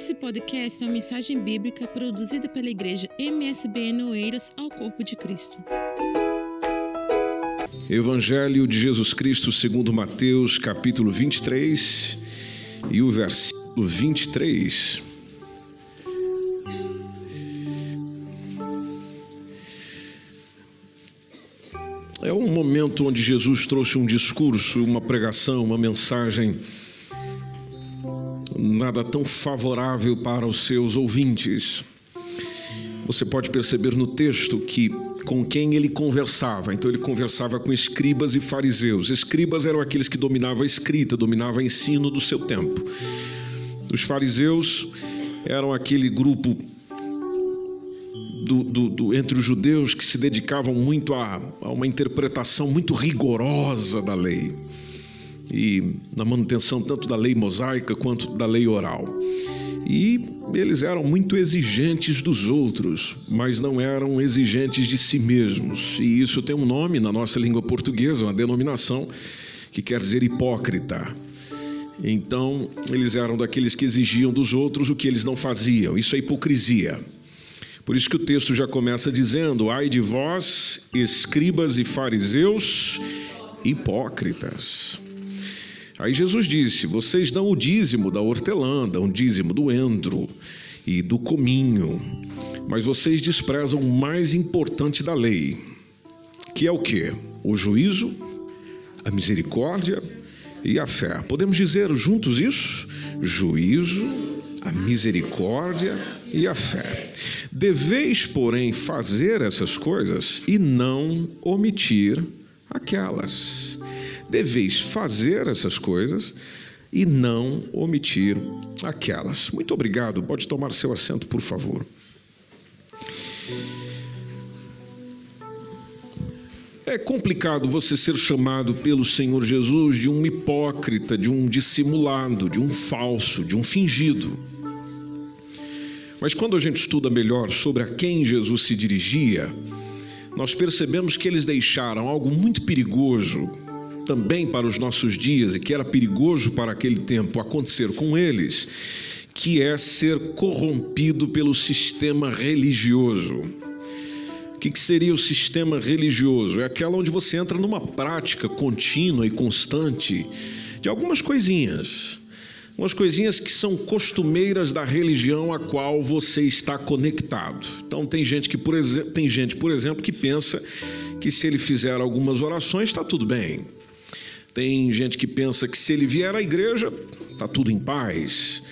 Esse podcast é uma mensagem bíblica produzida pela igreja MSBN Oeiras ao Corpo de Cristo. Evangelho de Jesus Cristo segundo Mateus, capítulo 23 e o versículo 23. É um momento onde Jesus trouxe um discurso, uma pregação, uma mensagem nada tão favorável para os seus ouvintes. Você pode perceber no texto que com quem ele conversava. Então ele conversava com escribas e fariseus. Escribas eram aqueles que dominavam a escrita, dominavam o ensino do seu tempo. Os fariseus eram aquele grupo do, do, do, entre os judeus que se dedicavam muito a, a uma interpretação muito rigorosa da lei e na manutenção tanto da lei mosaica quanto da lei oral. E eles eram muito exigentes dos outros, mas não eram exigentes de si mesmos. E isso tem um nome na nossa língua portuguesa, uma denominação que quer dizer hipócrita. Então, eles eram daqueles que exigiam dos outros o que eles não faziam. Isso é hipocrisia. Por isso que o texto já começa dizendo: Ai de vós, escribas e fariseus, hipócritas. Aí Jesus disse: Vocês dão o dízimo da hortelã, dão o dízimo do endro e do cominho, mas vocês desprezam o mais importante da lei, que é o que? O juízo, a misericórdia e a fé. Podemos dizer juntos isso? Juízo, a misericórdia e a fé. Deveis, porém, fazer essas coisas e não omitir aquelas. Deveis fazer essas coisas e não omitir aquelas. Muito obrigado. Pode tomar seu assento, por favor. É complicado você ser chamado pelo Senhor Jesus de um hipócrita, de um dissimulado, de um falso, de um fingido. Mas quando a gente estuda melhor sobre a quem Jesus se dirigia, nós percebemos que eles deixaram algo muito perigoso também para os nossos dias e que era perigoso para aquele tempo acontecer com eles, que é ser corrompido pelo sistema religioso. O que seria o sistema religioso? É aquela onde você entra numa prática contínua e constante de algumas coisinhas umas coisinhas que são costumeiras da religião a qual você está conectado. Então tem gente que, por exemplo, tem gente, por exemplo, que pensa que se ele fizer algumas orações está tudo bem. Tem gente que pensa que se ele vier à igreja está tudo em paz.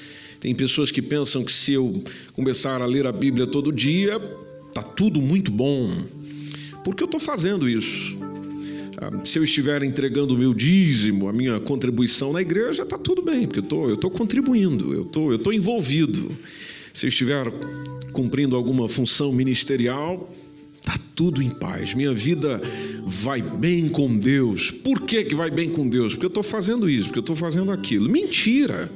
Tem pessoas que pensam que se eu começar a ler a Bíblia todo dia está tudo muito bom. Por que eu estou fazendo isso? Ah, se eu estiver entregando o meu dízimo, a minha contribuição na igreja, está tudo bem, porque eu tô, estou contribuindo, eu tô, estou envolvido. Se eu estiver cumprindo alguma função ministerial, está tudo em paz. Minha vida vai bem com Deus. Por que, que vai bem com Deus? Porque eu estou fazendo isso, porque eu estou fazendo aquilo. Mentira!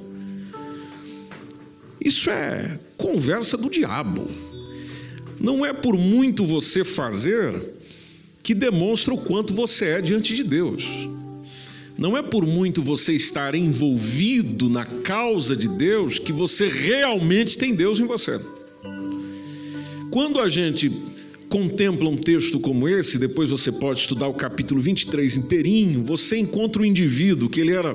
Isso é conversa do diabo. Não é por muito você fazer que demonstra o quanto você é diante de Deus. Não é por muito você estar envolvido na causa de Deus que você realmente tem Deus em você. Quando a gente contempla um texto como esse, depois você pode estudar o capítulo 23 inteirinho, você encontra um indivíduo que ele era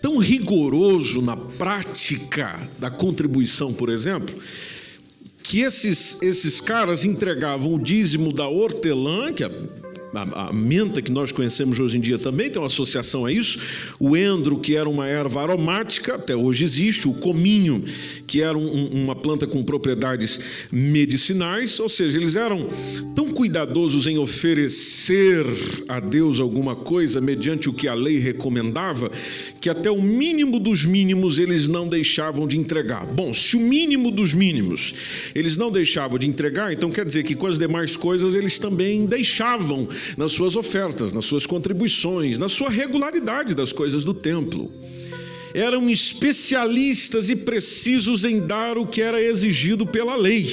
tão rigoroso na prática da contribuição, por exemplo, que esses, esses caras entregavam o dízimo da hortelã, que é a, a, menta que nós conhecemos hoje em dia também tem uma associação a isso. O endro, que era uma erva aromática, até hoje existe. O cominho, que era um, uma planta com propriedades medicinais. Ou seja, eles eram tão cuidadosos em oferecer a Deus alguma coisa mediante o que a lei recomendava, que até o mínimo dos mínimos eles não deixavam de entregar. Bom, se o mínimo dos mínimos eles não deixavam de entregar, então quer dizer que com as demais coisas eles também deixavam nas suas ofertas, nas suas contribuições, na sua regularidade das coisas do templo. Eram especialistas e precisos em dar o que era exigido pela lei,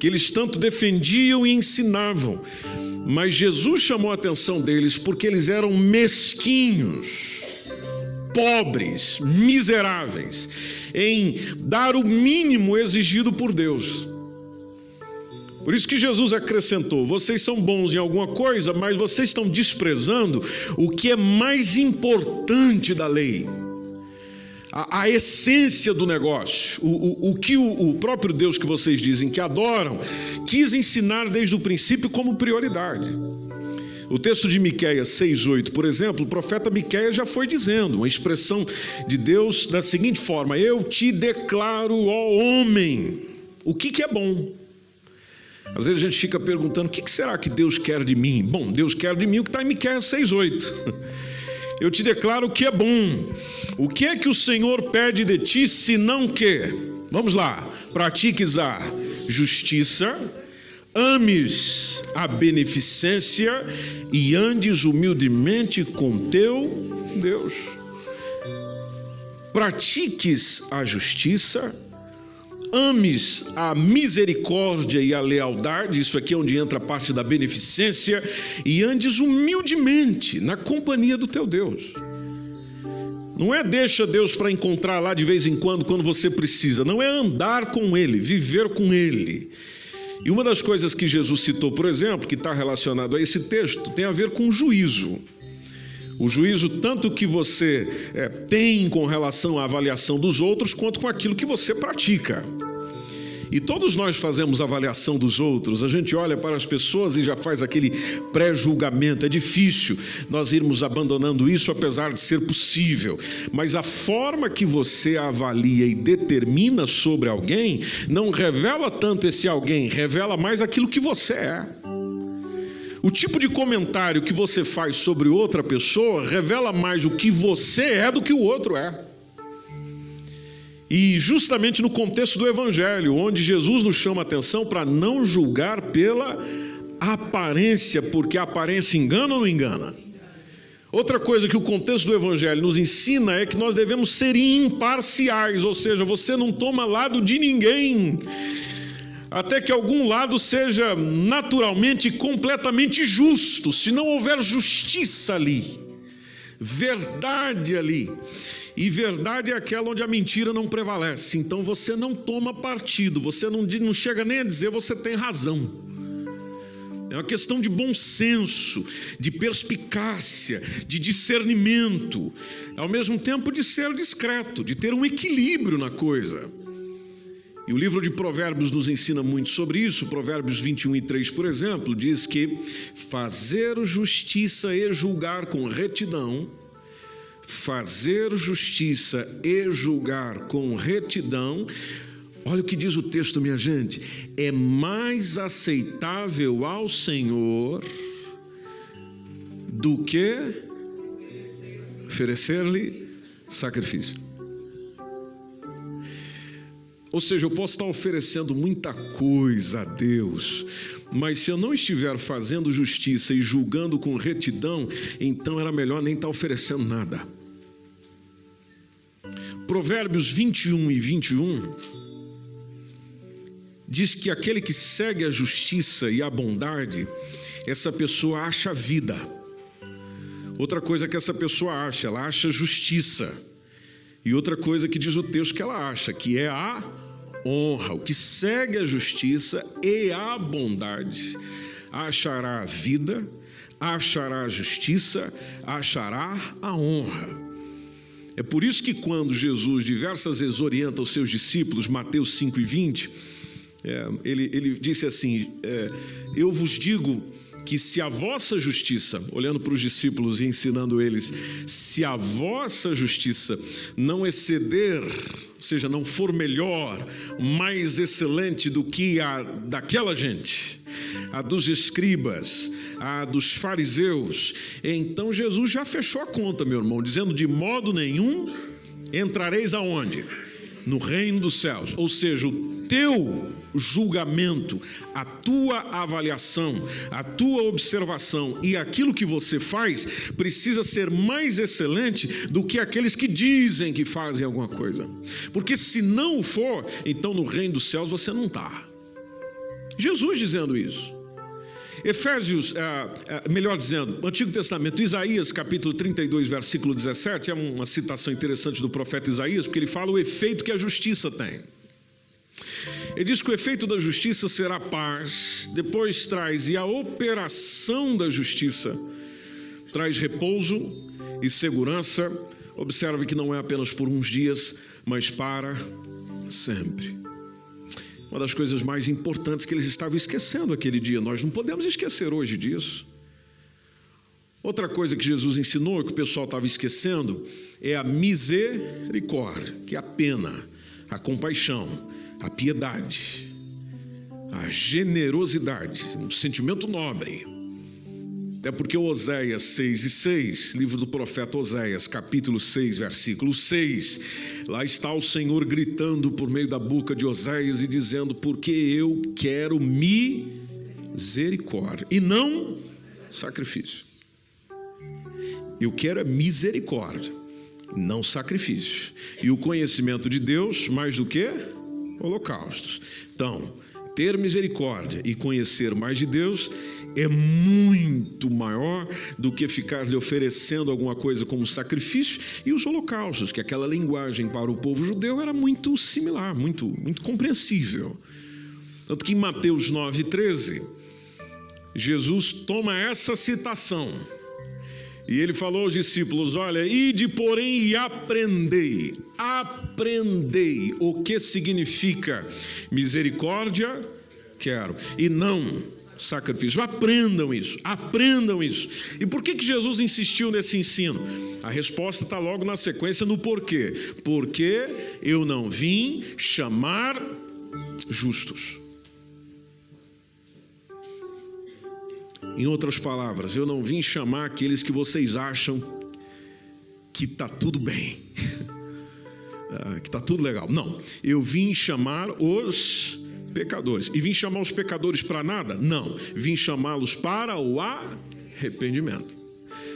que eles tanto defendiam e ensinavam. Mas Jesus chamou a atenção deles porque eles eram mesquinhos, pobres, miseráveis. em dar o mínimo exigido por Deus. Por isso que Jesus acrescentou: vocês são bons em alguma coisa, mas vocês estão desprezando o que é mais importante da lei. A, a essência do negócio, o, o, o que o, o próprio Deus que vocês dizem que adoram, quis ensinar desde o princípio como prioridade. O texto de Miqueias 6:8, por exemplo, o profeta Miqueias já foi dizendo, uma expressão de Deus da seguinte forma: Eu te declaro, ó homem, o que, que é bom. Às vezes a gente fica perguntando: o que, que será que Deus quer de mim? Bom, Deus quer de mim o que está em Miqueias 6:8. Eu te declaro o que é bom. O que é que o Senhor pede de ti, senão que? Vamos lá, pratiques a justiça, ames a beneficência e andes humildemente com teu Deus. Pratiques a justiça, ames a misericórdia e a lealdade, isso aqui é onde entra a parte da beneficência, e andes humildemente na companhia do teu Deus. Não é deixa Deus para encontrar lá de vez em quando, quando você precisa, não é andar com Ele, viver com Ele. E uma das coisas que Jesus citou, por exemplo, que está relacionado a esse texto, tem a ver com juízo. O juízo, tanto que você é, tem com relação à avaliação dos outros, quanto com aquilo que você pratica. E todos nós fazemos avaliação dos outros, a gente olha para as pessoas e já faz aquele pré-julgamento. É difícil nós irmos abandonando isso, apesar de ser possível. Mas a forma que você avalia e determina sobre alguém não revela tanto esse alguém, revela mais aquilo que você é. O tipo de comentário que você faz sobre outra pessoa revela mais o que você é do que o outro é. E justamente no contexto do Evangelho, onde Jesus nos chama a atenção para não julgar pela aparência, porque a aparência engana ou não engana? Outra coisa que o contexto do Evangelho nos ensina é que nós devemos ser imparciais, ou seja, você não toma lado de ninguém, até que algum lado seja naturalmente completamente justo, se não houver justiça ali, verdade ali. E verdade é aquela onde a mentira não prevalece. Então você não toma partido, você não, não chega nem a dizer você tem razão. É uma questão de bom senso, de perspicácia, de discernimento, ao mesmo tempo de ser discreto, de ter um equilíbrio na coisa. E o livro de Provérbios nos ensina muito sobre isso. Provérbios 21 e 3, por exemplo, diz que fazer justiça e julgar com retidão fazer justiça e julgar com retidão, olha o que diz o texto, minha gente, é mais aceitável ao Senhor do que oferecer-lhe sacrifício. Ou seja, eu posso estar oferecendo muita coisa a Deus, mas se eu não estiver fazendo justiça e julgando com retidão, então era melhor nem estar oferecendo nada. Provérbios 21 e 21 diz que aquele que segue a justiça e a bondade, essa pessoa acha vida. Outra coisa que essa pessoa acha, ela acha justiça. E outra coisa que diz o texto que ela acha, que é a honra. O que segue a justiça e a bondade achará a vida, achará a justiça, achará a honra. É por isso que, quando Jesus diversas vezes orienta os seus discípulos, Mateus 5 e 20, é, ele, ele disse assim: é, Eu vos digo que se a vossa justiça, olhando para os discípulos e ensinando eles, se a vossa justiça não exceder, ou seja, não for melhor, mais excelente do que a daquela gente, a dos escribas, a dos fariseus, então Jesus já fechou a conta, meu irmão, dizendo: de modo nenhum entrareis aonde? No reino dos céus. Ou seja, o teu julgamento, a tua avaliação, a tua observação e aquilo que você faz precisa ser mais excelente do que aqueles que dizem que fazem alguma coisa. Porque se não for, então no reino dos céus você não está. Jesus dizendo isso. Efésios, melhor dizendo, Antigo Testamento, Isaías capítulo 32, versículo 17, é uma citação interessante do profeta Isaías, porque ele fala o efeito que a justiça tem. Ele diz que o efeito da justiça será paz, depois traz, e a operação da justiça traz repouso e segurança. Observe que não é apenas por uns dias, mas para sempre. Uma das coisas mais importantes que eles estavam esquecendo aquele dia, nós não podemos esquecer hoje disso. Outra coisa que Jesus ensinou, que o pessoal estava esquecendo, é a misericórdia, que é a pena, a compaixão, a piedade, a generosidade, um sentimento nobre. Até porque Oséias 6 e 6, livro do profeta Oséias, capítulo 6, versículo 6, lá está o Senhor gritando por meio da boca de Oséias e dizendo: Porque eu quero misericórdia e não sacrifício. Eu quero é misericórdia, não sacrifício. E o conhecimento de Deus mais do que holocaustos. Então, ter misericórdia e conhecer mais de Deus é muito maior do que ficar lhe oferecendo alguma coisa como sacrifício e os holocaustos, que aquela linguagem para o povo judeu era muito similar, muito, muito compreensível. Tanto que em Mateus 9,13, Jesus toma essa citação e ele falou aos discípulos: Olha, ide, porém, e aprendei. Aprendei o que significa misericórdia, quero, e não sacrifício. Aprendam isso, aprendam isso. E por que, que Jesus insistiu nesse ensino? A resposta está logo na sequência no porquê. Porque eu não vim chamar justos Em outras palavras, eu não vim chamar aqueles que vocês acham que está tudo bem, ah, que está tudo legal. Não, eu vim chamar os pecadores. E vim chamar os pecadores para nada? Não, vim chamá-los para o arrependimento.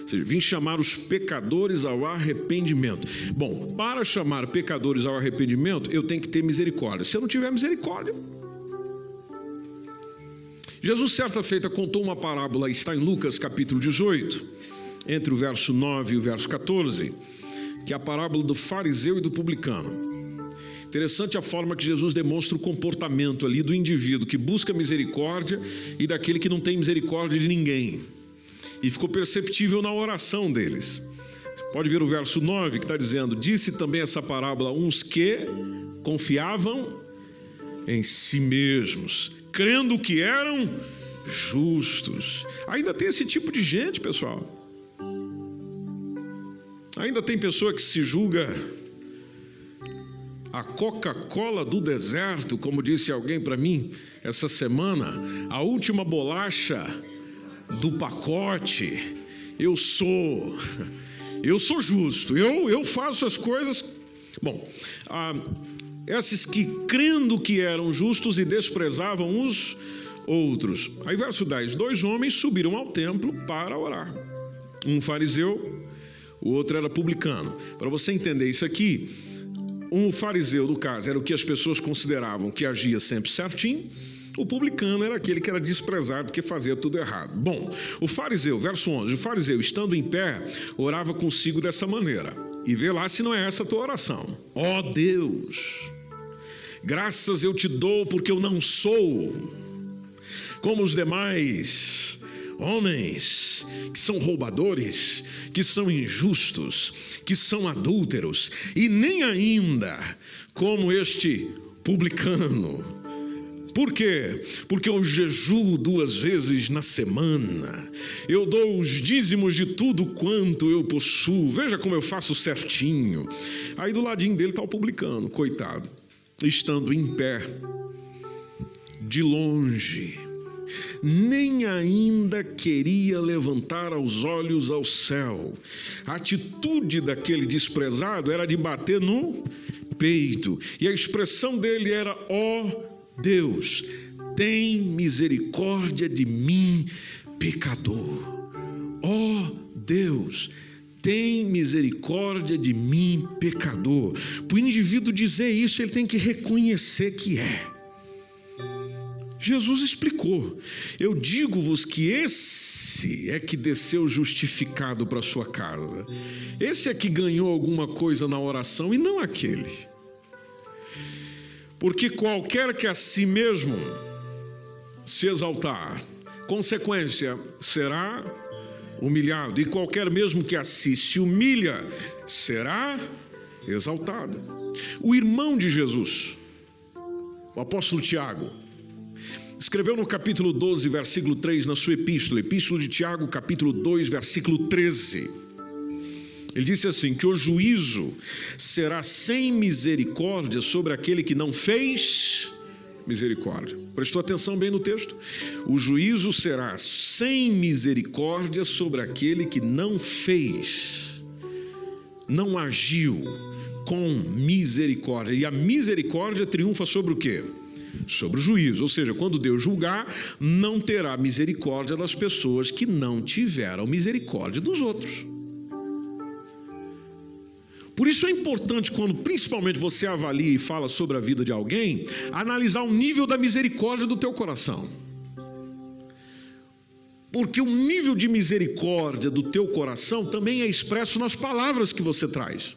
Ou seja, vim chamar os pecadores ao arrependimento. Bom, para chamar pecadores ao arrependimento, eu tenho que ter misericórdia. Se eu não tiver misericórdia, Jesus, certa feita, contou uma parábola, está em Lucas capítulo 18, entre o verso 9 e o verso 14, que é a parábola do fariseu e do publicano. Interessante a forma que Jesus demonstra o comportamento ali do indivíduo que busca misericórdia e daquele que não tem misericórdia de ninguém. E ficou perceptível na oração deles. Pode ver o verso 9 que está dizendo: Disse também essa parábola uns que confiavam em si mesmos crendo que eram justos. Ainda tem esse tipo de gente, pessoal. Ainda tem pessoa que se julga a Coca-Cola do deserto, como disse alguém para mim essa semana, a última bolacha do pacote. Eu sou, eu sou justo, eu, eu faço as coisas. Bom, ah, esses que crendo que eram justos e desprezavam os outros. Aí, verso 10: Dois homens subiram ao templo para orar. Um fariseu, o outro era publicano. Para você entender isso aqui, um fariseu, no caso, era o que as pessoas consideravam que agia sempre certinho. O publicano era aquele que era desprezado porque fazia tudo errado. Bom, o fariseu, verso 11: o fariseu, estando em pé, orava consigo dessa maneira. E vê lá se não é essa a tua oração. Ó oh, Deus, Graças eu te dou porque eu não sou como os demais homens que são roubadores, que são injustos, que são adúlteros, e nem ainda como este publicano. Por quê? Porque eu jejuo duas vezes na semana, eu dou os dízimos de tudo quanto eu possuo, veja como eu faço certinho. Aí do ladinho dele está o publicano, coitado estando em pé, de longe, nem ainda queria levantar os olhos ao céu. A atitude daquele desprezado era de bater no peito, e a expressão dele era: ó oh Deus, tem misericórdia de mim, pecador. Ó oh Deus, tem misericórdia de mim, pecador. Para o indivíduo dizer isso, ele tem que reconhecer que é. Jesus explicou: Eu digo-vos que esse é que desceu justificado para sua casa, esse é que ganhou alguma coisa na oração e não aquele. Porque qualquer que a si mesmo se exaltar, consequência será humilhado, e qualquer mesmo que a si se humilha será exaltado. O irmão de Jesus, o apóstolo Tiago, escreveu no capítulo 12, versículo 3, na sua epístola, epístola de Tiago, capítulo 2, versículo 13. Ele disse assim: que o juízo será sem misericórdia sobre aquele que não fez misericórdia. Prestou atenção bem no texto? O juízo será sem misericórdia sobre aquele que não fez, não agiu com misericórdia. E a misericórdia triunfa sobre o quê? Sobre o juízo. Ou seja, quando Deus julgar, não terá misericórdia das pessoas que não tiveram misericórdia dos outros. Por isso é importante, quando principalmente você avalia e fala sobre a vida de alguém, analisar o nível da misericórdia do teu coração. Porque o nível de misericórdia do teu coração também é expresso nas palavras que você traz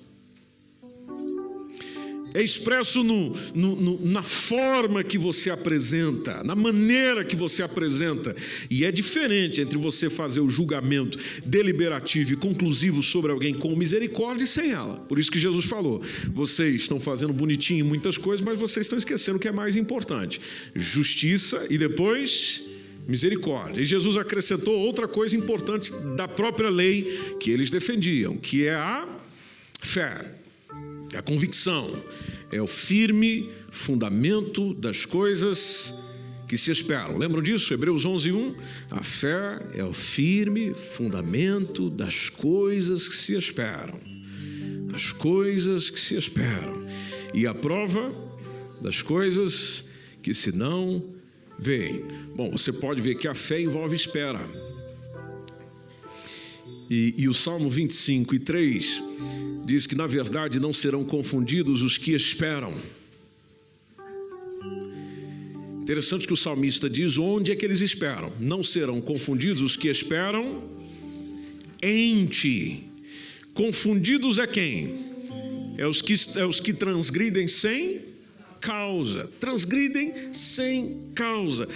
é expresso no, no, no, na forma que você apresenta, na maneira que você apresenta. E é diferente entre você fazer o julgamento deliberativo e conclusivo sobre alguém com misericórdia e sem ela. Por isso que Jesus falou: vocês estão fazendo bonitinho muitas coisas, mas vocês estão esquecendo o que é mais importante: justiça e depois misericórdia. E Jesus acrescentou outra coisa importante da própria lei que eles defendiam, que é a fé. É a convicção, é o firme fundamento das coisas que se esperam. Lembram disso? Hebreus 11, 1. A fé é o firme fundamento das coisas que se esperam. As coisas que se esperam. E a prova das coisas que se não veem. Bom, você pode ver que a fé envolve espera. E, e o Salmo 25 e 3 diz que, na verdade, não serão confundidos os que esperam. Interessante que o salmista diz onde é que eles esperam. Não serão confundidos os que esperam em ti. Confundidos é quem? É os que, é os que transgridem sem causa. Transgridem sem causa.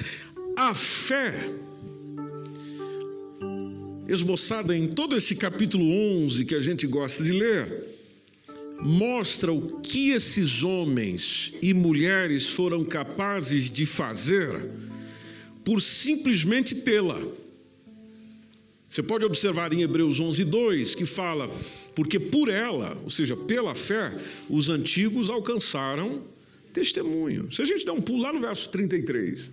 A fé esboçada em todo esse capítulo 11 que a gente gosta de ler, mostra o que esses homens e mulheres foram capazes de fazer por simplesmente tê-la. Você pode observar em Hebreus 11, 2, que fala, porque por ela, ou seja, pela fé, os antigos alcançaram testemunho. Se a gente der um pulo lá no verso 33,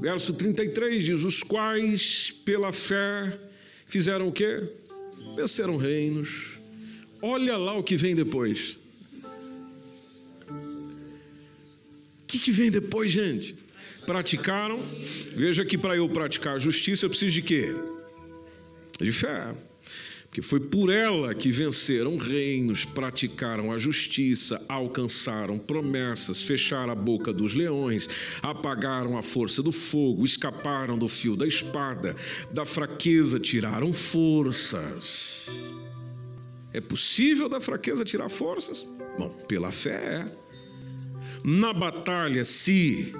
Verso 33 diz: Os quais, pela fé, fizeram o quê? Venceram reinos. Olha lá o que vem depois. O que, que vem depois, gente? Praticaram. Veja que para eu praticar a justiça eu preciso de quê? De fé que foi por ela que venceram reinos, praticaram a justiça, alcançaram promessas, fecharam a boca dos leões, apagaram a força do fogo, escaparam do fio da espada, da fraqueza tiraram forças. É possível da fraqueza tirar forças? Bom, pela fé. Na batalha se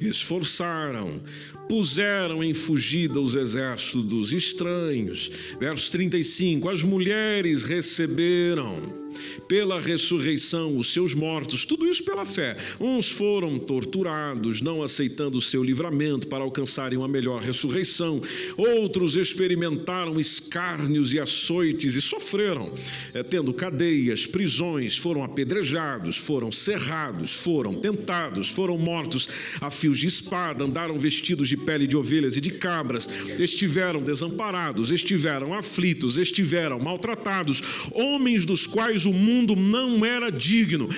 esforçaram, puseram em fugida os exércitos dos estranhos. Verso 35: As mulheres receberam pela ressurreição os seus mortos, tudo isso pela fé. Uns foram torturados, não aceitando o seu livramento para alcançarem uma melhor ressurreição. Outros experimentaram escárnios e açoites e sofreram, é, tendo cadeias, prisões, foram apedrejados, foram cerrados, foram tentados, foram mortos a fios de espada, andaram vestidos de pele de ovelhas e de cabras, estiveram desamparados, estiveram aflitos, estiveram maltratados, homens dos quais o mundo não era digno.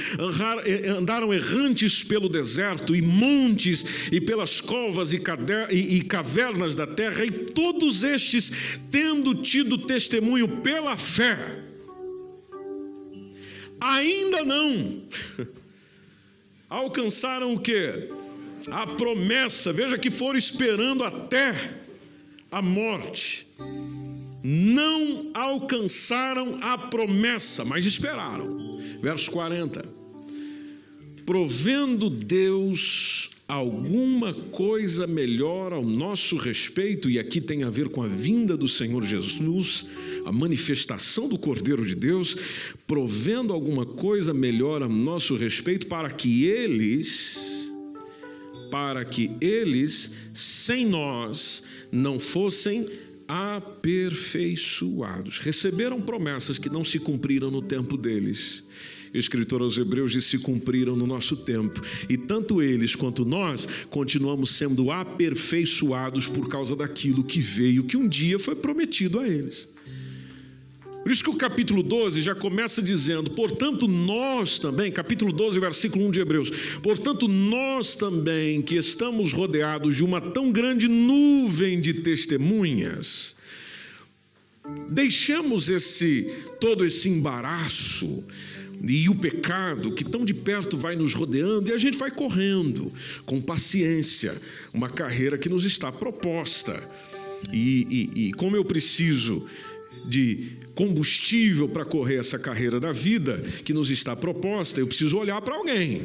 Eh, andaram errantes pelo deserto e montes e pelas covas e cavernas da terra, e todos estes, tendo tido testemunho pela fé, ainda não alcançaram o que? a promessa, veja que foram esperando até a morte. Não alcançaram a promessa, mas esperaram. Verso 40. Provendo Deus alguma coisa melhor ao nosso respeito, e aqui tem a ver com a vinda do Senhor Jesus, a manifestação do Cordeiro de Deus, provendo alguma coisa melhor a nosso respeito, para que eles, para que eles, sem nós, não fossem aperfeiçoados. Receberam promessas que não se cumpriram no tempo deles o escritor aos Hebreus diz: se cumpriram no nosso tempo. E tanto eles quanto nós continuamos sendo aperfeiçoados por causa daquilo que veio, que um dia foi prometido a eles. Por isso que o capítulo 12 já começa dizendo: portanto, nós também, capítulo 12, versículo 1 de Hebreus, portanto, nós também, que estamos rodeados de uma tão grande nuvem de testemunhas, deixemos esse todo esse embaraço, e o pecado que tão de perto vai nos rodeando e a gente vai correndo com paciência, uma carreira que nos está proposta. E, e, e como eu preciso de combustível para correr essa carreira da vida que nos está proposta, eu preciso olhar para alguém.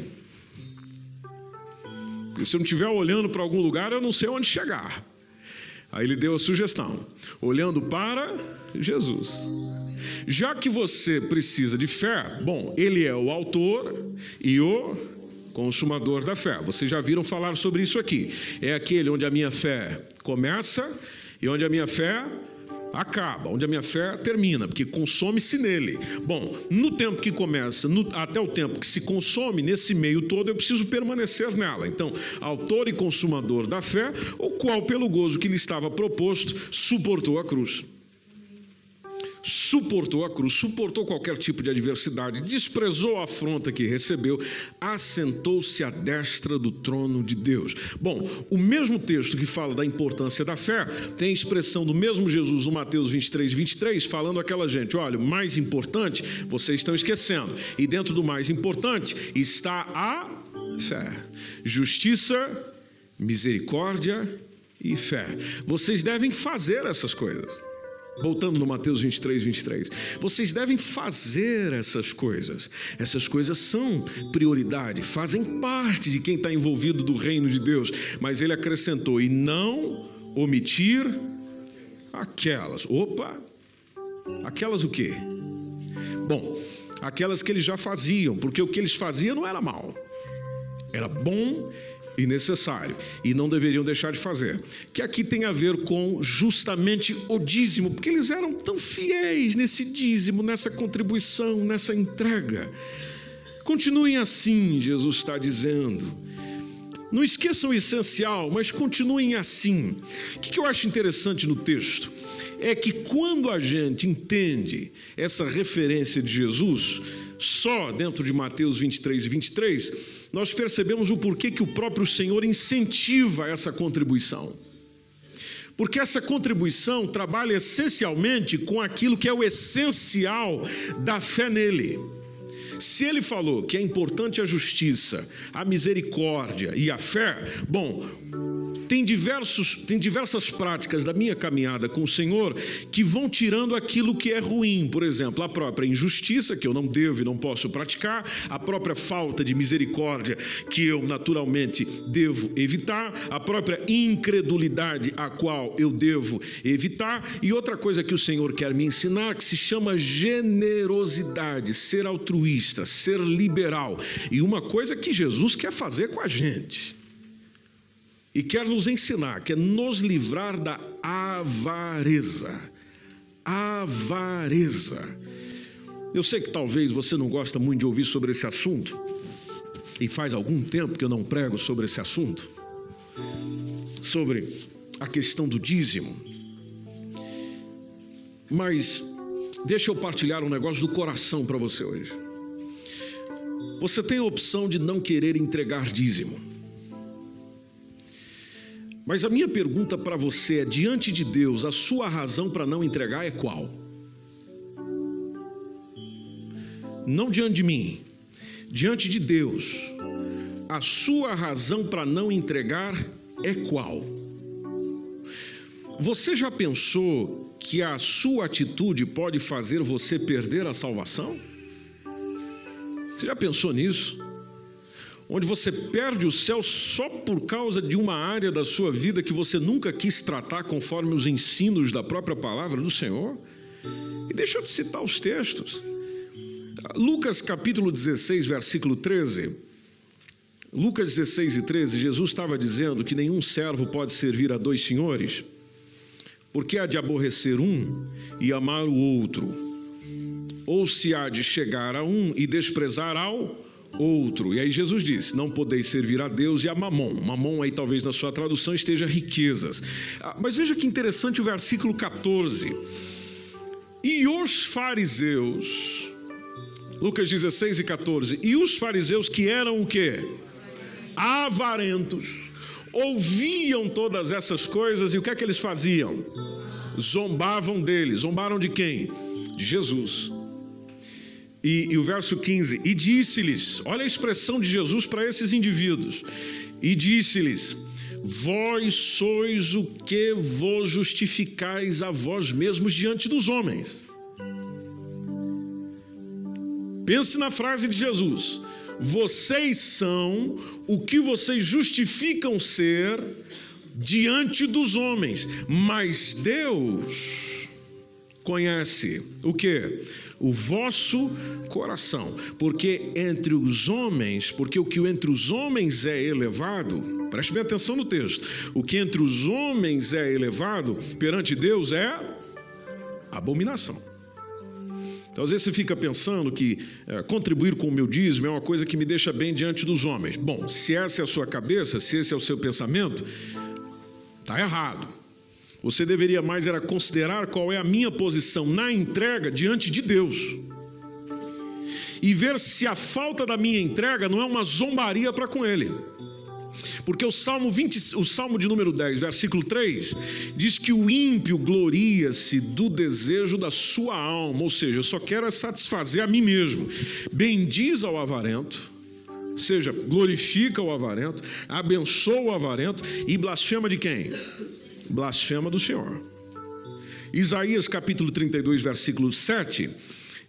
Porque se eu não estiver olhando para algum lugar, eu não sei onde chegar. Aí ele deu a sugestão: olhando para Jesus. Já que você precisa de fé, bom, ele é o autor e o consumador da fé. Vocês já viram falar sobre isso aqui. É aquele onde a minha fé começa e onde a minha fé acaba, onde a minha fé termina, porque consome-se nele. Bom, no tempo que começa, no, até o tempo que se consome, nesse meio todo, eu preciso permanecer nela. Então, autor e consumador da fé, o qual, pelo gozo que lhe estava proposto, suportou a cruz suportou a cruz, suportou qualquer tipo de adversidade, desprezou a afronta que recebeu, assentou-se à destra do trono de Deus. Bom, o mesmo texto que fala da importância da fé tem a expressão do mesmo Jesus no Mateus 23, 23, falando aquela gente: olha, o mais importante vocês estão esquecendo, e dentro do mais importante está a fé, justiça, misericórdia e fé. Vocês devem fazer essas coisas. Voltando no Mateus 23, 23. Vocês devem fazer essas coisas. Essas coisas são prioridade, fazem parte de quem está envolvido do reino de Deus. Mas ele acrescentou: e não omitir aquelas. Opa! Aquelas o quê? Bom, aquelas que eles já faziam, porque o que eles faziam não era mal. Era bom e necessário, e não deveriam deixar de fazer. Que aqui tem a ver com justamente o dízimo, porque eles eram tão fiéis nesse dízimo, nessa contribuição, nessa entrega. Continuem assim, Jesus está dizendo. Não esqueçam o essencial, mas continuem assim. O que eu acho interessante no texto é que quando a gente entende essa referência de Jesus, só dentro de Mateus 23 e 23, nós percebemos o porquê que o próprio Senhor incentiva essa contribuição. Porque essa contribuição trabalha essencialmente com aquilo que é o essencial da fé nele. Se ele falou que é importante a justiça, a misericórdia e a fé, bom, tem, diversos, tem diversas práticas da minha caminhada com o Senhor que vão tirando aquilo que é ruim. Por exemplo, a própria injustiça, que eu não devo e não posso praticar, a própria falta de misericórdia, que eu naturalmente devo evitar, a própria incredulidade, a qual eu devo evitar, e outra coisa que o Senhor quer me ensinar, que se chama generosidade, ser altruísta, ser liberal, e uma coisa que Jesus quer fazer com a gente e quer nos ensinar, quer nos livrar da avareza. Avareza. Eu sei que talvez você não gosta muito de ouvir sobre esse assunto, e faz algum tempo que eu não prego sobre esse assunto, sobre a questão do dízimo. Mas deixa eu partilhar um negócio do coração para você hoje. Você tem a opção de não querer entregar dízimo. Mas a minha pergunta para você é: diante de Deus, a sua razão para não entregar é qual? Não diante de mim, diante de Deus, a sua razão para não entregar é qual? Você já pensou que a sua atitude pode fazer você perder a salvação? Você já pensou nisso? Onde você perde o céu só por causa de uma área da sua vida que você nunca quis tratar conforme os ensinos da própria palavra do Senhor? E deixa eu te citar os textos. Lucas capítulo 16, versículo 13. Lucas 16 e 13, Jesus estava dizendo que nenhum servo pode servir a dois senhores, porque há de aborrecer um e amar o outro ou se há de chegar a um e desprezar ao outro. E aí Jesus disse: Não podeis servir a Deus e a Mamon. Mamon, aí talvez na sua tradução esteja riquezas. Ah, mas veja que interessante o versículo 14. E os fariseus, Lucas 16 e 14, e os fariseus que eram o quê? Avarentos, ouviam todas essas coisas e o que é que eles faziam? Zombavam deles. Zombaram de quem? De Jesus. E, e o verso 15: E disse-lhes, olha a expressão de Jesus para esses indivíduos, e disse-lhes: Vós sois o que vos justificais a vós mesmos diante dos homens. Pense na frase de Jesus: Vocês são o que vocês justificam ser diante dos homens, mas Deus conhece o que? o vosso coração, porque entre os homens, porque o que entre os homens é elevado, preste bem atenção no texto, o que entre os homens é elevado perante Deus é abominação. Então, às vezes você fica pensando que é, contribuir com o meu dízimo é uma coisa que me deixa bem diante dos homens. Bom, se essa é a sua cabeça, se esse é o seu pensamento, está errado. Você deveria mais era considerar qual é a minha posição na entrega diante de Deus. E ver se a falta da minha entrega não é uma zombaria para com ele. Porque o Salmo 20, o Salmo de número 10, versículo 3, diz que o ímpio gloria-se do desejo da sua alma, ou seja, eu só quero satisfazer a mim mesmo. Bendiz ao avarento, ou seja, glorifica o avarento, abençoa o avarento e blasfema de quem? Blasfema do Senhor. Isaías capítulo 32, versículo 7,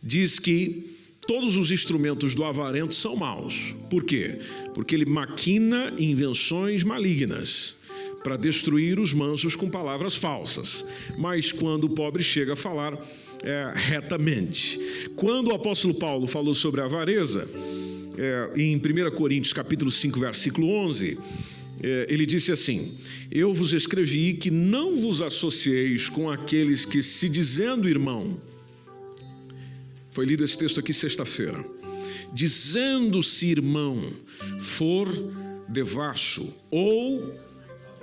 diz que todos os instrumentos do avarento são maus. Por quê? Porque ele maquina invenções malignas para destruir os mansos com palavras falsas. Mas quando o pobre chega a falar é, retamente. Quando o apóstolo Paulo falou sobre a avareza, é, em 1 Coríntios capítulo 5, versículo 11, é, ele disse assim: Eu vos escrevi que não vos associeis com aqueles que, se dizendo irmão, foi lido esse texto aqui sexta-feira, dizendo-se irmão, for devasso ou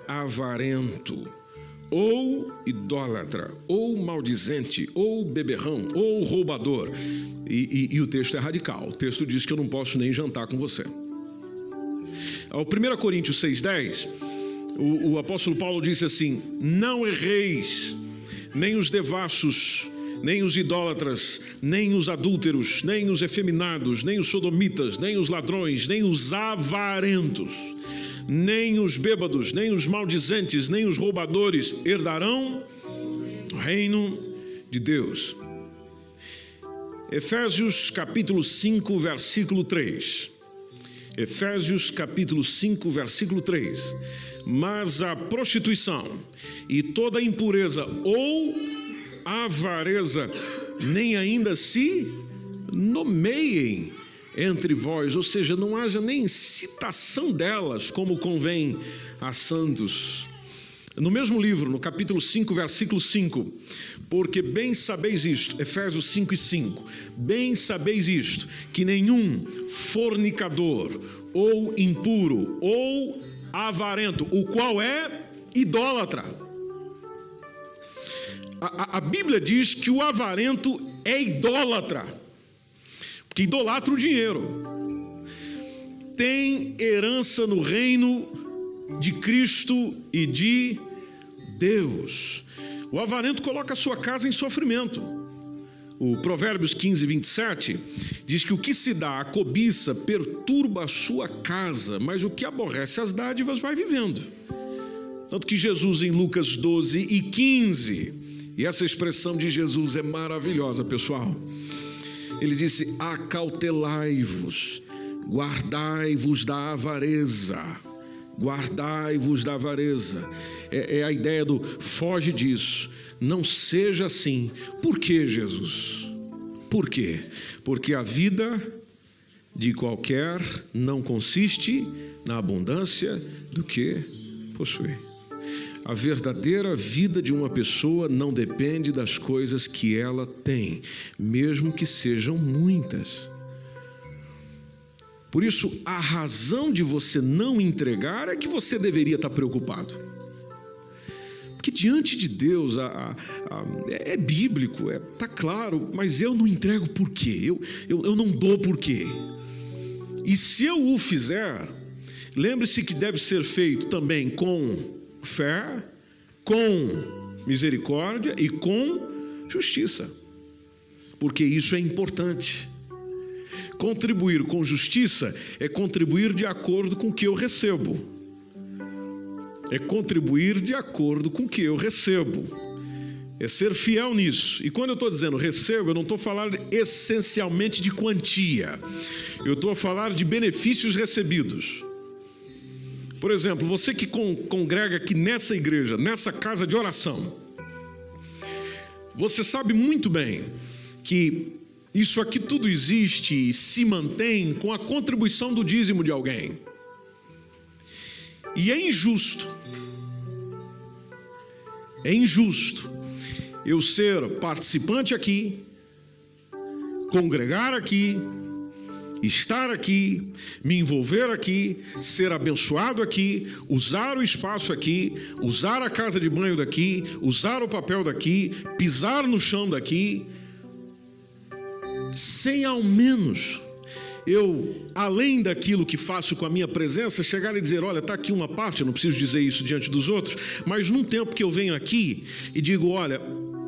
avarento, ou idólatra, ou maldizente, ou beberrão, ou roubador. E, e, e o texto é radical. O texto diz que eu não posso nem jantar com você. Ao 1 Coríntios 6,10, o, o apóstolo Paulo disse assim: Não erreis, nem os devassos, nem os idólatras, nem os adúlteros, nem os efeminados, nem os sodomitas, nem os ladrões, nem os avarentos, nem os bêbados, nem os maldizentes, nem os roubadores herdarão o reino de Deus. Efésios capítulo 5, versículo 3. Efésios capítulo 5, versículo 3. Mas a prostituição e toda impureza ou avareza nem ainda se nomeiem entre vós, ou seja, não haja nem citação delas, como convém a santos. No mesmo livro, no capítulo 5, versículo 5, porque bem sabeis isto, Efésios 5 e 5, bem sabeis isto, que nenhum fornicador, ou impuro, ou avarento, o qual é idólatra. A, a, a Bíblia diz que o avarento é idólatra, porque idolatra o dinheiro, tem herança no reino de Cristo e de Deus. O avarento coloca a sua casa em sofrimento. O Provérbios 15, 27 diz que o que se dá à cobiça perturba a sua casa, mas o que aborrece as dádivas vai vivendo. Tanto que Jesus, em Lucas 12 e 15, e essa expressão de Jesus é maravilhosa, pessoal. Ele disse: Acautelai-vos, guardai-vos da avareza, guardai-vos da avareza. É, é a ideia do foge disso não seja assim. Por que, Jesus? Por quê? Porque a vida de qualquer não consiste na abundância do que possui. A verdadeira vida de uma pessoa não depende das coisas que ela tem, mesmo que sejam muitas. Por isso, a razão de você não entregar é que você deveria estar preocupado. Porque diante de Deus a, a, a, é, é, bíblico, está é, tá claro, mas eu não entrego por quê? Eu, eu, eu não dou por quê? E se eu o fizer, lembre-se que deve ser feito também com fé, com misericórdia e com justiça, porque isso é importante. Contribuir com justiça é contribuir de acordo com o que eu recebo é contribuir de acordo com o que eu recebo. É ser fiel nisso. E quando eu estou dizendo recebo, eu não estou falando essencialmente de quantia. Eu estou a falar de benefícios recebidos. Por exemplo, você que congrega aqui nessa igreja, nessa casa de oração, você sabe muito bem que isso aqui tudo existe e se mantém com a contribuição do dízimo de alguém. E é injusto, é injusto eu ser participante aqui, congregar aqui, estar aqui, me envolver aqui, ser abençoado aqui, usar o espaço aqui, usar a casa de banho daqui, usar o papel daqui, pisar no chão daqui, sem ao menos eu, além daquilo que faço com a minha presença, chegar e dizer: olha, está aqui uma parte, eu não preciso dizer isso diante dos outros, mas num tempo que eu venho aqui e digo: olha,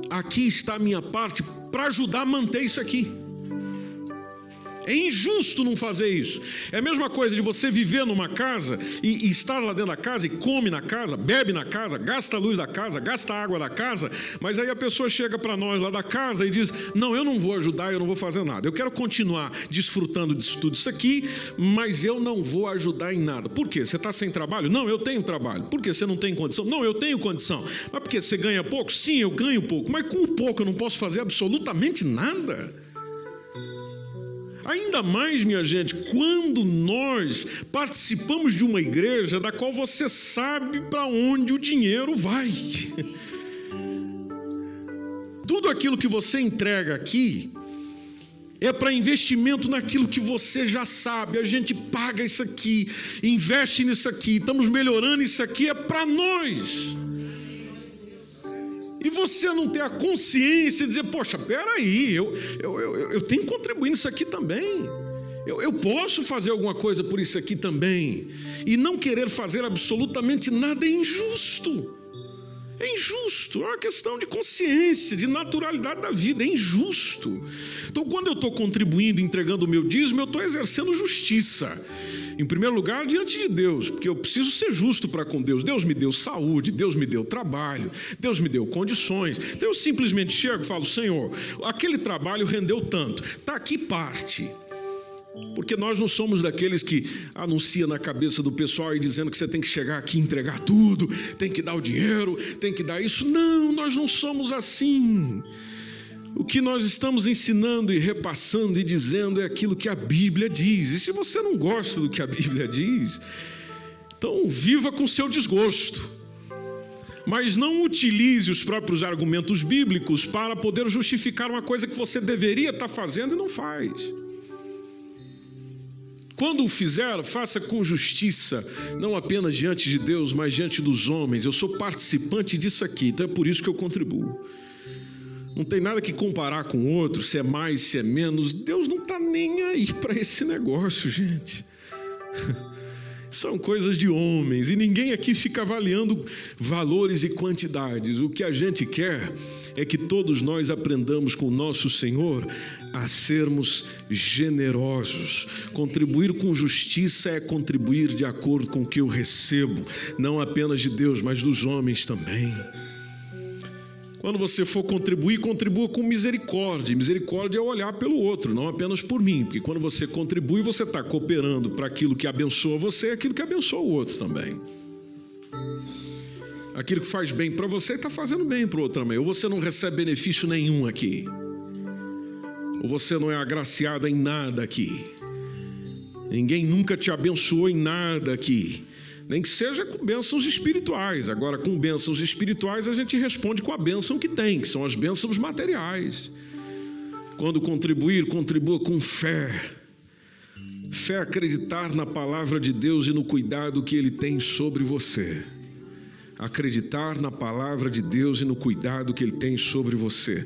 aqui está a minha parte para ajudar a manter isso aqui. É injusto não fazer isso. É a mesma coisa de você viver numa casa e, e, estar lá dentro da casa e come na casa, bebe na casa, gasta a luz da casa, gasta a água da casa, mas aí a pessoa chega para nós lá da casa e diz: Não, eu não vou ajudar, eu não vou fazer nada. Eu quero continuar desfrutando disso tudo isso aqui, mas eu não vou ajudar em nada. Por quê? Você está sem trabalho? Não, eu tenho trabalho. Por quê? Você não tem condição? Não, eu tenho condição. Mas por quê? Você ganha pouco? Sim, eu ganho pouco. Mas com pouco eu não posso fazer absolutamente nada. Ainda mais, minha gente, quando nós participamos de uma igreja da qual você sabe para onde o dinheiro vai. Tudo aquilo que você entrega aqui é para investimento naquilo que você já sabe. A gente paga isso aqui, investe nisso aqui, estamos melhorando isso aqui, é para nós e você não ter a consciência de dizer, poxa, peraí, eu, eu, eu, eu tenho que contribuir nisso aqui também. Eu, eu posso fazer alguma coisa por isso aqui também. E não querer fazer absolutamente nada é injusto. É injusto, é uma questão de consciência, de naturalidade da vida, é injusto. Então, quando eu estou contribuindo, entregando o meu dízimo, eu estou exercendo justiça. Em primeiro lugar, diante de Deus, porque eu preciso ser justo para com Deus. Deus me deu saúde, Deus me deu trabalho, Deus me deu condições. Então eu simplesmente chego e falo: Senhor, aquele trabalho rendeu tanto, está aqui parte. Porque nós não somos daqueles que anuncia na cabeça do pessoal e dizendo que você tem que chegar aqui e entregar tudo, tem que dar o dinheiro, tem que dar isso. Não, nós não somos assim. O que nós estamos ensinando e repassando e dizendo é aquilo que a Bíblia diz. E se você não gosta do que a Bíblia diz, então viva com seu desgosto. Mas não utilize os próprios argumentos bíblicos para poder justificar uma coisa que você deveria estar fazendo e não faz. Quando o fizer, faça com justiça, não apenas diante de Deus, mas diante dos homens. Eu sou participante disso aqui, então é por isso que eu contribuo. Não tem nada que comparar com outro, se é mais, se é menos. Deus não está nem aí para esse negócio, gente. são coisas de homens e ninguém aqui fica avaliando valores e quantidades. O que a gente quer é que todos nós aprendamos com o nosso Senhor a sermos generosos. Contribuir com justiça é contribuir de acordo com o que eu recebo, não apenas de Deus, mas dos homens também. Quando você for contribuir, contribua com misericórdia. Misericórdia é olhar pelo outro, não apenas por mim, porque quando você contribui, você está cooperando para aquilo que abençoa você e aquilo que abençoa o outro também. Aquilo que faz bem para você está fazendo bem para o outro também. Ou você não recebe benefício nenhum aqui, ou você não é agraciado em nada aqui. Ninguém nunca te abençoou em nada aqui nem que seja com bênçãos espirituais. Agora, com bênçãos espirituais, a gente responde com a bênção que tem, que são as bênçãos materiais. Quando contribuir, contribua com fé. Fé é acreditar na palavra de Deus e no cuidado que Ele tem sobre você. Acreditar na palavra de Deus e no cuidado que Ele tem sobre você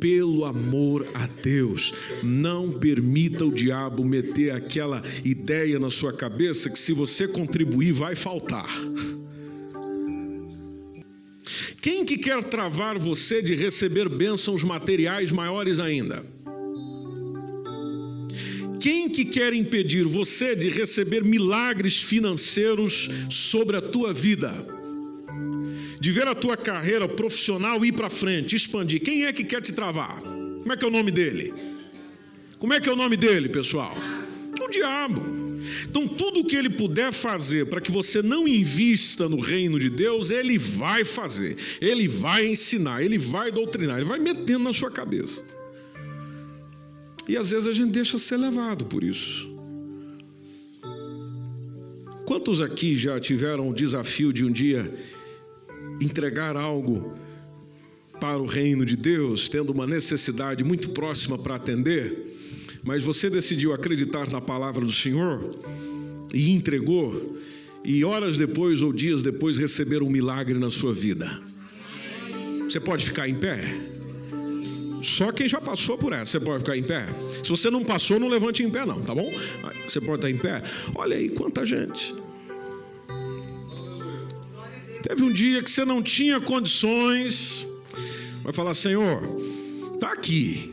pelo amor a Deus. Não permita o diabo meter aquela ideia na sua cabeça que se você contribuir vai faltar. Quem que quer travar você de receber bênçãos materiais maiores ainda? Quem que quer impedir você de receber milagres financeiros sobre a tua vida? De ver a tua carreira profissional ir para frente, expandir. Quem é que quer te travar? Como é que é o nome dele? Como é que é o nome dele, pessoal? O diabo. Então, tudo o que ele puder fazer para que você não invista no reino de Deus, ele vai fazer, ele vai ensinar, ele vai doutrinar, ele vai metendo na sua cabeça. E às vezes a gente deixa ser levado por isso. Quantos aqui já tiveram o desafio de um dia entregar algo para o reino de Deus, tendo uma necessidade muito próxima para atender, mas você decidiu acreditar na palavra do Senhor e entregou, e horas depois ou dias depois receber um milagre na sua vida. Você pode ficar em pé? Só quem já passou por essa, você pode ficar em pé. Se você não passou, não levante em pé, não, tá bom? Você pode estar em pé. Olha aí quanta gente. Teve um dia que você não tinha condições, vai falar: Senhor, está aqui,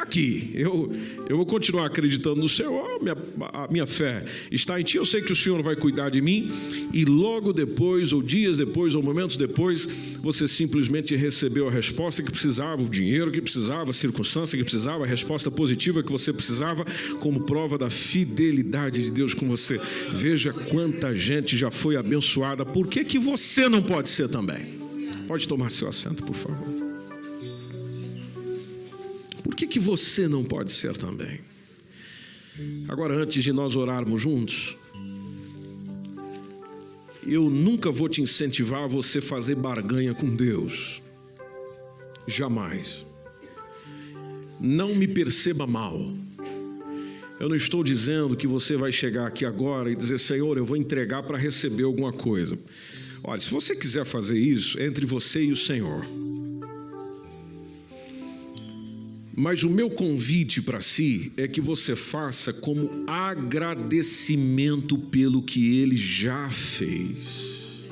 está aqui. Eu, eu vou continuar acreditando no Senhor, minha, a minha fé está em Ti. Eu sei que o Senhor vai cuidar de mim. E logo depois, ou dias depois, ou momentos depois, você simplesmente recebeu a resposta que precisava, o dinheiro que precisava, a circunstância que precisava, a resposta positiva que você precisava, como prova da fidelidade de Deus com você. Veja quanta gente já foi abençoada. Por que, que você não pode ser também? Pode tomar seu assento, por favor. Por que, que você não pode ser também? Agora, antes de nós orarmos juntos, eu nunca vou te incentivar a você fazer barganha com Deus. Jamais. Não me perceba mal. Eu não estou dizendo que você vai chegar aqui agora e dizer, Senhor, eu vou entregar para receber alguma coisa. Olha, se você quiser fazer isso, entre você e o Senhor. Mas o meu convite para si é que você faça como agradecimento pelo que ele já fez.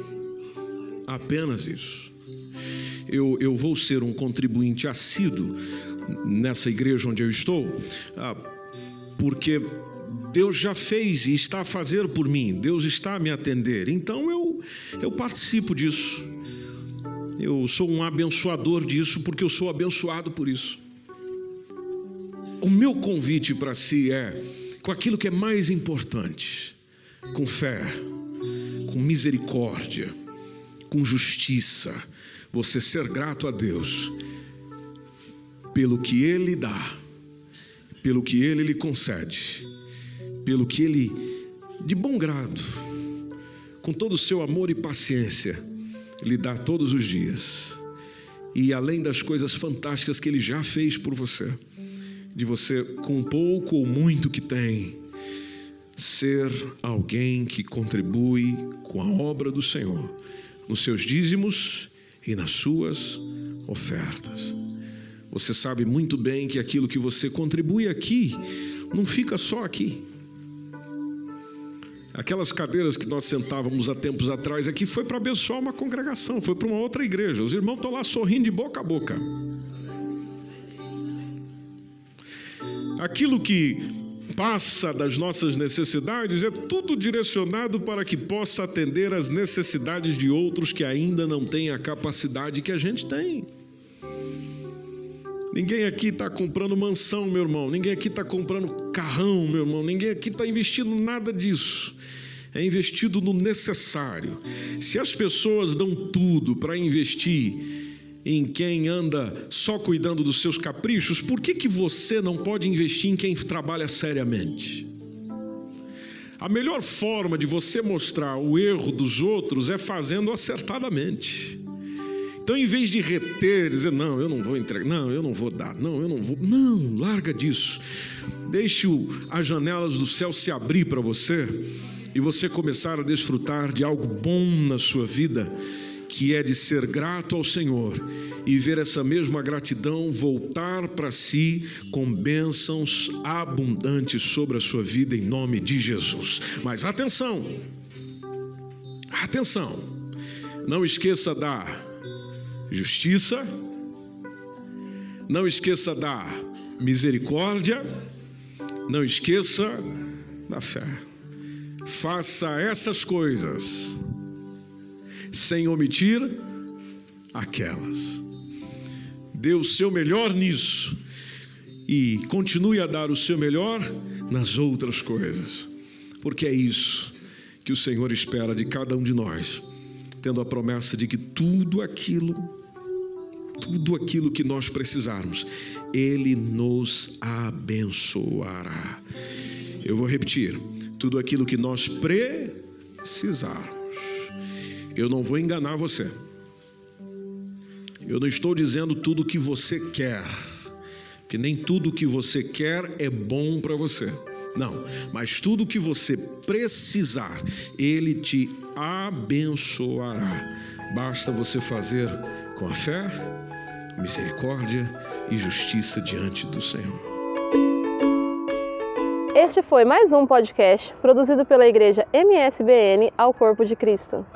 Apenas isso. Eu, eu vou ser um contribuinte assíduo nessa igreja onde eu estou, ah, porque Deus já fez e está a fazer por mim, Deus está a me atender. Então eu, eu participo disso. Eu sou um abençoador disso porque eu sou abençoado por isso. O meu convite para si é com aquilo que é mais importante, com fé, com misericórdia, com justiça, você ser grato a Deus pelo que Ele dá, pelo que Ele lhe concede, pelo que Ele, de bom grado, com todo o seu amor e paciência, lhe dá todos os dias. E além das coisas fantásticas que Ele já fez por você de você, com pouco ou muito que tem, ser alguém que contribui com a obra do Senhor, nos seus dízimos e nas suas ofertas. Você sabe muito bem que aquilo que você contribui aqui não fica só aqui. Aquelas cadeiras que nós sentávamos há tempos atrás aqui foi para abençoar uma congregação, foi para uma outra igreja. Os irmãos estão lá sorrindo de boca a boca. Aquilo que passa das nossas necessidades é tudo direcionado para que possa atender às necessidades de outros que ainda não têm a capacidade que a gente tem. Ninguém aqui está comprando mansão, meu irmão. Ninguém aqui está comprando carrão, meu irmão. Ninguém aqui está investindo nada disso. É investido no necessário. Se as pessoas dão tudo para investir em quem anda só cuidando dos seus caprichos, por que, que você não pode investir em quem trabalha seriamente? A melhor forma de você mostrar o erro dos outros é fazendo acertadamente. Então, em vez de reter, dizer, não, eu não vou entregar, não, eu não vou dar, não, eu não vou. Não, larga disso. Deixe as janelas do céu se abrir para você e você começar a desfrutar de algo bom na sua vida, que é de ser grato ao Senhor e ver essa mesma gratidão voltar para si com bênçãos abundantes sobre a sua vida em nome de Jesus. Mas atenção, atenção, não esqueça da justiça, não esqueça da misericórdia, não esqueça da fé. Faça essas coisas sem omitir aquelas. Dê o seu melhor nisso e continue a dar o seu melhor nas outras coisas, porque é isso que o Senhor espera de cada um de nós, tendo a promessa de que tudo aquilo tudo aquilo que nós precisarmos, Ele nos abençoará. Eu vou repetir: tudo aquilo que nós precisarmos. Eu não vou enganar você. Eu não estou dizendo tudo o que você quer, porque nem tudo o que você quer é bom para você. Não, mas tudo o que você precisar, Ele te abençoará. Basta você fazer com a fé misericórdia e justiça diante do Senhor. Este foi mais um podcast produzido pela Igreja MSBN ao Corpo de Cristo.